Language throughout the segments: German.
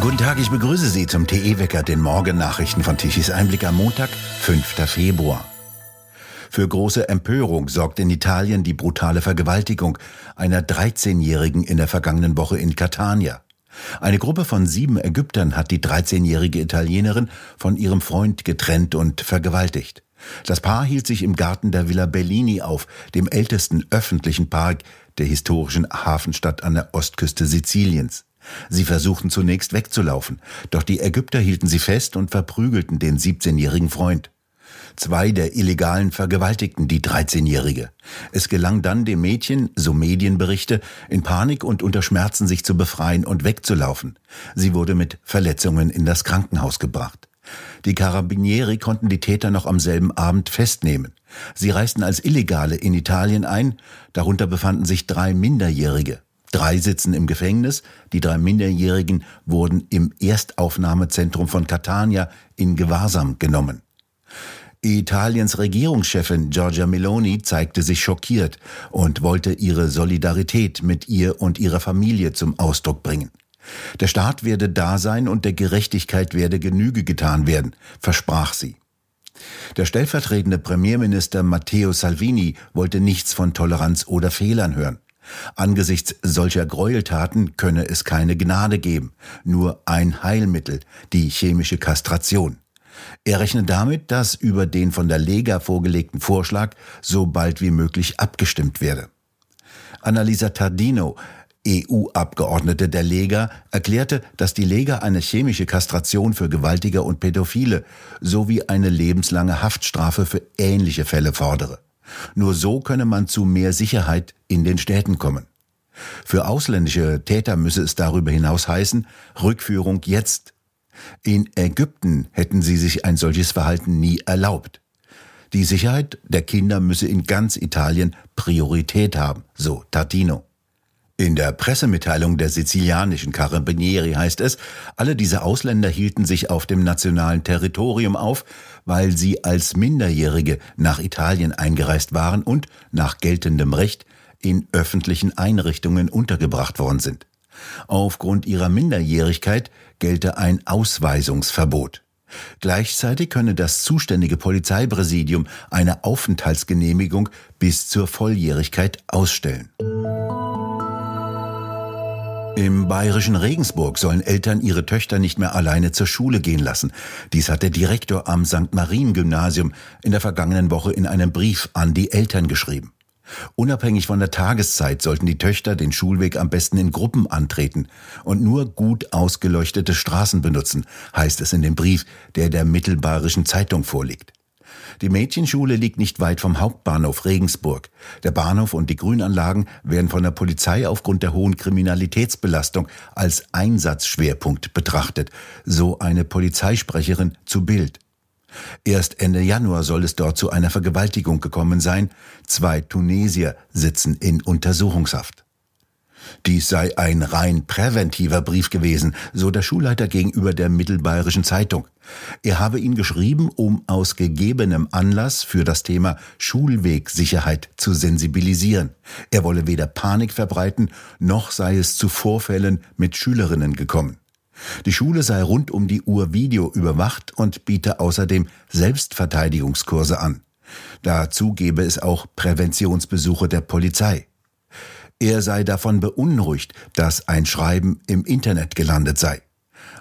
Guten Tag, ich begrüße Sie zum TE-Wecker, den Morgennachrichten von Tichys Einblick am Montag, 5. Februar. Für große Empörung sorgt in Italien die brutale Vergewaltigung einer 13-Jährigen in der vergangenen Woche in Catania. Eine Gruppe von sieben Ägyptern hat die 13-jährige Italienerin von ihrem Freund getrennt und vergewaltigt. Das Paar hielt sich im Garten der Villa Bellini auf, dem ältesten öffentlichen Park der historischen Hafenstadt an der Ostküste Siziliens. Sie versuchten zunächst wegzulaufen, doch die Ägypter hielten sie fest und verprügelten den 17-jährigen Freund. Zwei der Illegalen vergewaltigten die 13-Jährige. Es gelang dann dem Mädchen, so Medienberichte, in Panik und unter Schmerzen sich zu befreien und wegzulaufen. Sie wurde mit Verletzungen in das Krankenhaus gebracht. Die Carabinieri konnten die Täter noch am selben Abend festnehmen. Sie reisten als Illegale in Italien ein, darunter befanden sich drei Minderjährige. Drei sitzen im Gefängnis, die drei Minderjährigen wurden im Erstaufnahmezentrum von Catania in Gewahrsam genommen. Italiens Regierungschefin Giorgia Meloni zeigte sich schockiert und wollte ihre Solidarität mit ihr und ihrer Familie zum Ausdruck bringen. Der Staat werde da sein und der Gerechtigkeit werde Genüge getan werden, versprach sie. Der stellvertretende Premierminister Matteo Salvini wollte nichts von Toleranz oder Fehlern hören. Angesichts solcher Gräueltaten könne es keine Gnade geben, nur ein Heilmittel, die chemische Kastration. Er rechnet damit, dass über den von der Lega vorgelegten Vorschlag so bald wie möglich abgestimmt werde. Annalisa Tardino, EU-Abgeordnete der Lega, erklärte, dass die Lega eine chemische Kastration für Gewaltiger und Pädophile sowie eine lebenslange Haftstrafe für ähnliche Fälle fordere. Nur so könne man zu mehr Sicherheit in den Städten kommen. Für ausländische Täter müsse es darüber hinaus heißen, Rückführung jetzt. In Ägypten hätten sie sich ein solches Verhalten nie erlaubt. Die Sicherheit der Kinder müsse in ganz Italien Priorität haben, so Tartino. In der Pressemitteilung der sizilianischen Carabinieri heißt es, alle diese Ausländer hielten sich auf dem nationalen Territorium auf, weil sie als Minderjährige nach Italien eingereist waren und nach geltendem Recht in öffentlichen Einrichtungen untergebracht worden sind. Aufgrund ihrer Minderjährigkeit gelte ein Ausweisungsverbot. Gleichzeitig könne das zuständige Polizeipräsidium eine Aufenthaltsgenehmigung bis zur Volljährigkeit ausstellen. Im bayerischen Regensburg sollen Eltern ihre Töchter nicht mehr alleine zur Schule gehen lassen. Dies hat der Direktor am St. Marien Gymnasium in der vergangenen Woche in einem Brief an die Eltern geschrieben. Unabhängig von der Tageszeit sollten die Töchter den Schulweg am besten in Gruppen antreten und nur gut ausgeleuchtete Straßen benutzen, heißt es in dem Brief, der der Mittelbayerischen Zeitung vorliegt. Die Mädchenschule liegt nicht weit vom Hauptbahnhof Regensburg. Der Bahnhof und die Grünanlagen werden von der Polizei aufgrund der hohen Kriminalitätsbelastung als Einsatzschwerpunkt betrachtet, so eine Polizeisprecherin zu Bild. Erst Ende Januar soll es dort zu einer Vergewaltigung gekommen sein. Zwei Tunesier sitzen in Untersuchungshaft. Dies sei ein rein präventiver Brief gewesen, so der Schulleiter gegenüber der Mittelbayerischen Zeitung. Er habe ihn geschrieben, um aus gegebenem Anlass für das Thema Schulwegsicherheit zu sensibilisieren. Er wolle weder Panik verbreiten, noch sei es zu Vorfällen mit Schülerinnen gekommen. Die Schule sei rund um die Uhr Video überwacht und biete außerdem Selbstverteidigungskurse an. Dazu gebe es auch Präventionsbesuche der Polizei. Er sei davon beunruhigt, dass ein Schreiben im Internet gelandet sei.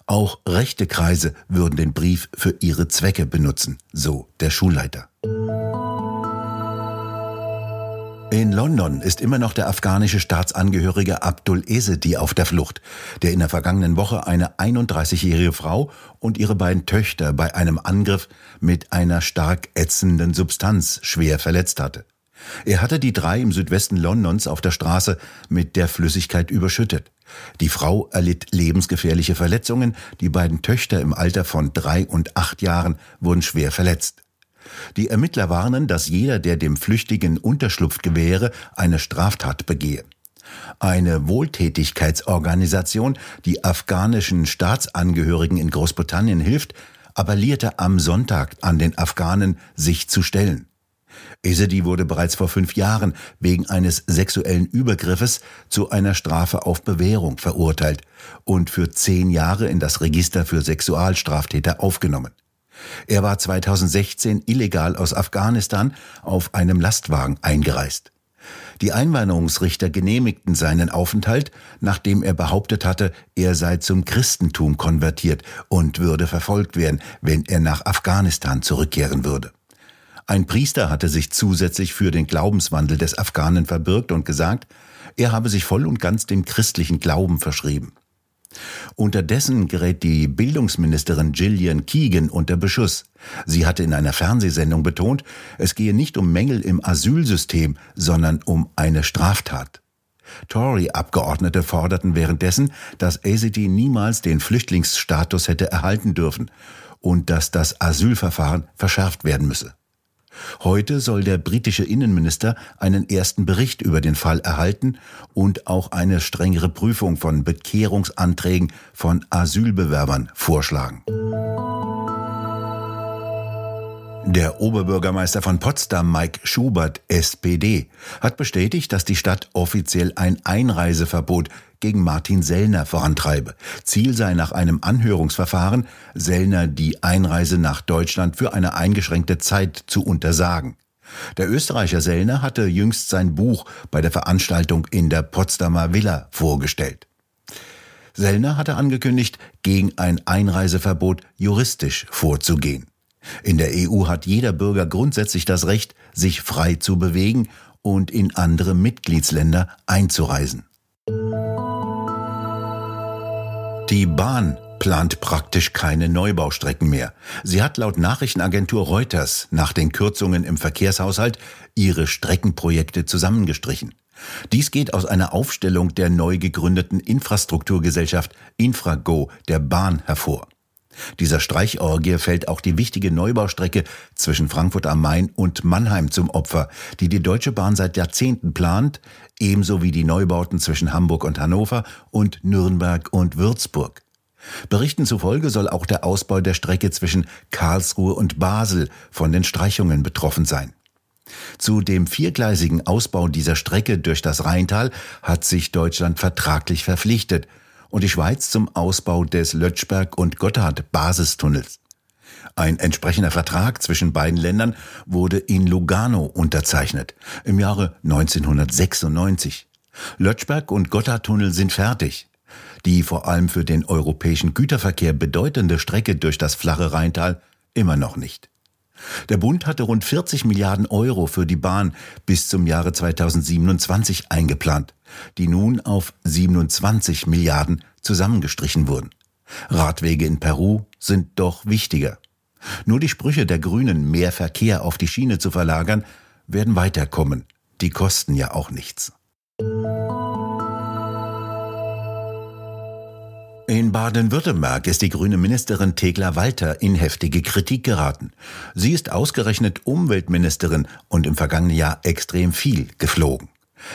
Auch rechte Kreise würden den Brief für ihre Zwecke benutzen, so der Schulleiter. In London ist immer noch der afghanische Staatsangehörige Abdul Ezedi auf der Flucht, der in der vergangenen Woche eine 31-jährige Frau und ihre beiden Töchter bei einem Angriff mit einer stark ätzenden Substanz schwer verletzt hatte. Er hatte die drei im Südwesten Londons auf der Straße mit der Flüssigkeit überschüttet. Die Frau erlitt lebensgefährliche Verletzungen, die beiden Töchter im Alter von drei und acht Jahren wurden schwer verletzt. Die Ermittler warnen, dass jeder, der dem Flüchtigen Unterschlupf gewähre, eine Straftat begehe. Eine Wohltätigkeitsorganisation, die afghanischen Staatsangehörigen in Großbritannien hilft, appellierte am Sonntag an den Afghanen, sich zu stellen. Ezedi wurde bereits vor fünf Jahren wegen eines sexuellen Übergriffes zu einer Strafe auf Bewährung verurteilt und für zehn Jahre in das Register für Sexualstraftäter aufgenommen. Er war 2016 illegal aus Afghanistan auf einem Lastwagen eingereist. Die Einwanderungsrichter genehmigten seinen Aufenthalt, nachdem er behauptet hatte, er sei zum Christentum konvertiert und würde verfolgt werden, wenn er nach Afghanistan zurückkehren würde. Ein Priester hatte sich zusätzlich für den Glaubenswandel des Afghanen verbürgt und gesagt, er habe sich voll und ganz dem christlichen Glauben verschrieben. Unterdessen gerät die Bildungsministerin Gillian Keegan unter Beschuss. Sie hatte in einer Fernsehsendung betont, es gehe nicht um Mängel im Asylsystem, sondern um eine Straftat. Tory-Abgeordnete forderten währenddessen, dass ACT niemals den Flüchtlingsstatus hätte erhalten dürfen und dass das Asylverfahren verschärft werden müsse. Heute soll der britische Innenminister einen ersten Bericht über den Fall erhalten und auch eine strengere Prüfung von Bekehrungsanträgen von Asylbewerbern vorschlagen. Der Oberbürgermeister von Potsdam, Mike Schubert, SPD, hat bestätigt, dass die Stadt offiziell ein Einreiseverbot gegen Martin Sellner vorantreibe. Ziel sei nach einem Anhörungsverfahren, Sellner die Einreise nach Deutschland für eine eingeschränkte Zeit zu untersagen. Der Österreicher Sellner hatte jüngst sein Buch bei der Veranstaltung in der Potsdamer Villa vorgestellt. Sellner hatte angekündigt, gegen ein Einreiseverbot juristisch vorzugehen. In der EU hat jeder Bürger grundsätzlich das Recht, sich frei zu bewegen und in andere Mitgliedsländer einzureisen. Die Bahn plant praktisch keine Neubaustrecken mehr. Sie hat laut Nachrichtenagentur Reuters nach den Kürzungen im Verkehrshaushalt ihre Streckenprojekte zusammengestrichen. Dies geht aus einer Aufstellung der neu gegründeten Infrastrukturgesellschaft Infrago der Bahn hervor. Dieser Streichorgie fällt auch die wichtige Neubaustrecke zwischen Frankfurt am Main und Mannheim zum Opfer, die die Deutsche Bahn seit Jahrzehnten plant, ebenso wie die Neubauten zwischen Hamburg und Hannover und Nürnberg und Würzburg. Berichten zufolge soll auch der Ausbau der Strecke zwischen Karlsruhe und Basel von den Streichungen betroffen sein. Zu dem viergleisigen Ausbau dieser Strecke durch das Rheintal hat sich Deutschland vertraglich verpflichtet – und die Schweiz zum Ausbau des Lötschberg- und Gotthard-Basistunnels. Ein entsprechender Vertrag zwischen beiden Ländern wurde in Lugano unterzeichnet, im Jahre 1996. Lötschberg und Gotthardtunnel sind fertig. Die vor allem für den europäischen Güterverkehr bedeutende Strecke durch das flache Rheintal immer noch nicht. Der Bund hatte rund 40 Milliarden Euro für die Bahn bis zum Jahre 2027 eingeplant, die nun auf 27 Milliarden zusammengestrichen wurden. Radwege in Peru sind doch wichtiger. Nur die Sprüche der Grünen, mehr Verkehr auf die Schiene zu verlagern, werden weiterkommen. Die kosten ja auch nichts. In Baden-Württemberg ist die grüne Ministerin Thekla Walter in heftige Kritik geraten. Sie ist ausgerechnet Umweltministerin und im vergangenen Jahr extrem viel geflogen.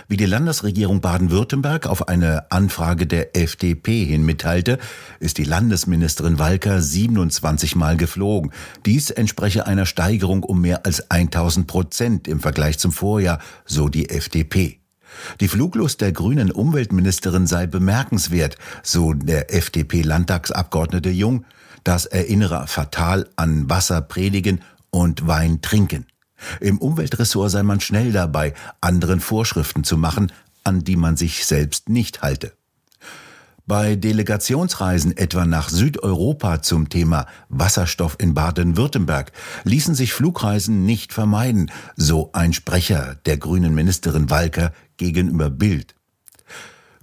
Wie die Landesregierung Baden-Württemberg auf eine Anfrage der FDP hin mitteilte, ist die Landesministerin Walker 27 Mal geflogen. Dies entspreche einer Steigerung um mehr als 1000 Prozent im Vergleich zum Vorjahr, so die FDP. Die Fluglust der grünen Umweltministerin sei bemerkenswert, so der FDP-Landtagsabgeordnete Jung. Das erinnere fatal an Wasser predigen und Wein trinken. Im Umweltressort sei man schnell dabei, anderen Vorschriften zu machen, an die man sich selbst nicht halte. Bei Delegationsreisen etwa nach Südeuropa zum Thema Wasserstoff in Baden-Württemberg ließen sich Flugreisen nicht vermeiden, so ein Sprecher der grünen Ministerin Walker gegenüber Bild.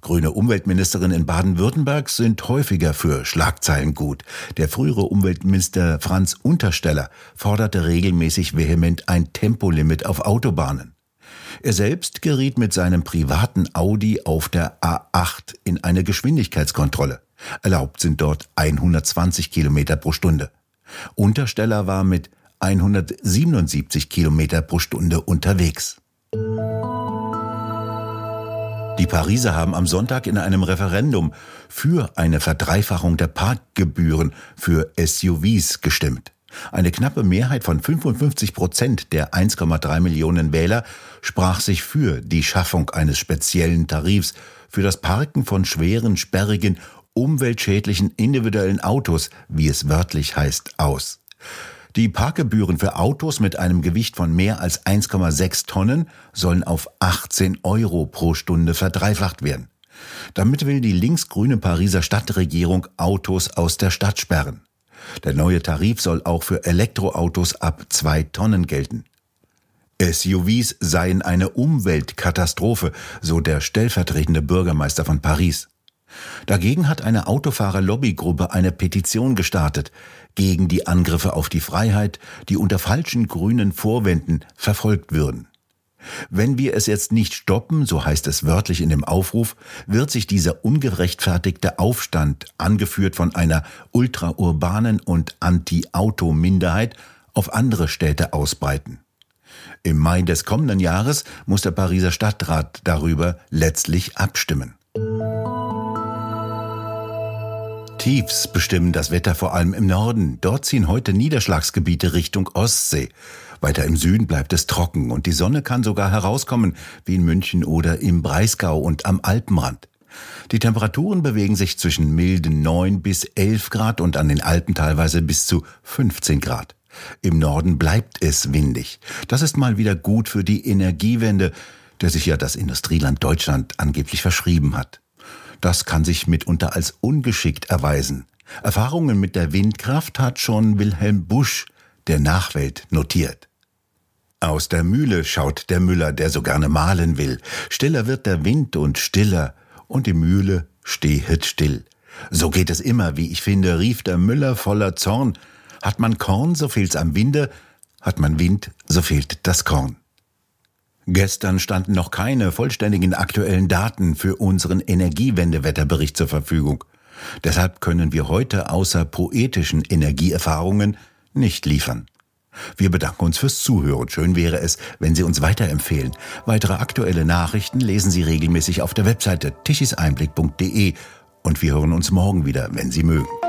Grüne Umweltministerin in Baden-Württemberg sind häufiger für Schlagzeilen gut. Der frühere Umweltminister Franz Untersteller forderte regelmäßig vehement ein Tempolimit auf Autobahnen. Er selbst geriet mit seinem privaten Audi auf der A8 in eine Geschwindigkeitskontrolle. Erlaubt sind dort 120 Kilometer pro Stunde. Untersteller war mit 177 Kilometer pro Stunde unterwegs. Die Pariser haben am Sonntag in einem Referendum für eine Verdreifachung der Parkgebühren für SUVs gestimmt. Eine knappe Mehrheit von 55 Prozent der 1,3 Millionen Wähler sprach sich für die Schaffung eines speziellen Tarifs für das Parken von schweren, sperrigen, umweltschädlichen individuellen Autos, wie es wörtlich heißt, aus. Die Parkgebühren für Autos mit einem Gewicht von mehr als 1,6 Tonnen sollen auf 18 Euro pro Stunde verdreifacht werden. Damit will die linksgrüne Pariser Stadtregierung Autos aus der Stadt sperren. Der neue Tarif soll auch für Elektroautos ab zwei Tonnen gelten. SUVs seien eine Umweltkatastrophe, so der stellvertretende Bürgermeister von Paris. Dagegen hat eine Autofahrer-Lobbygruppe eine Petition gestartet gegen die Angriffe auf die Freiheit, die unter falschen grünen Vorwänden verfolgt würden. Wenn wir es jetzt nicht stoppen, so heißt es wörtlich in dem Aufruf, wird sich dieser ungerechtfertigte Aufstand, angeführt von einer ultraurbanen und Anti-Auto-Minderheit, auf andere Städte ausbreiten. Im Mai des kommenden Jahres muss der Pariser Stadtrat darüber letztlich abstimmen. Tiefs bestimmen das Wetter vor allem im Norden. Dort ziehen heute Niederschlagsgebiete Richtung Ostsee. Weiter im Süden bleibt es trocken und die Sonne kann sogar herauskommen, wie in München oder im Breisgau und am Alpenrand. Die Temperaturen bewegen sich zwischen milden 9 bis 11 Grad und an den Alpen teilweise bis zu 15 Grad. Im Norden bleibt es windig. Das ist mal wieder gut für die Energiewende, der sich ja das Industrieland Deutschland angeblich verschrieben hat. Das kann sich mitunter als ungeschickt erweisen. Erfahrungen mit der Windkraft hat schon Wilhelm Busch der Nachwelt notiert. Aus der Mühle schaut der Müller, der so gerne malen will. Stiller wird der Wind und stiller, und die Mühle stehet still. So geht es immer, wie ich finde, rief der Müller voller Zorn. Hat man Korn, so fehlt's am Winde, hat man Wind, so fehlt das Korn. Gestern standen noch keine vollständigen aktuellen Daten für unseren Energiewendewetterbericht zur Verfügung. Deshalb können wir heute außer poetischen Energieerfahrungen nicht liefern. Wir bedanken uns fürs Zuhören. Schön wäre es, wenn Sie uns weiterempfehlen. Weitere aktuelle Nachrichten lesen Sie regelmäßig auf der Webseite tischiseinblick.de und wir hören uns morgen wieder, wenn Sie mögen.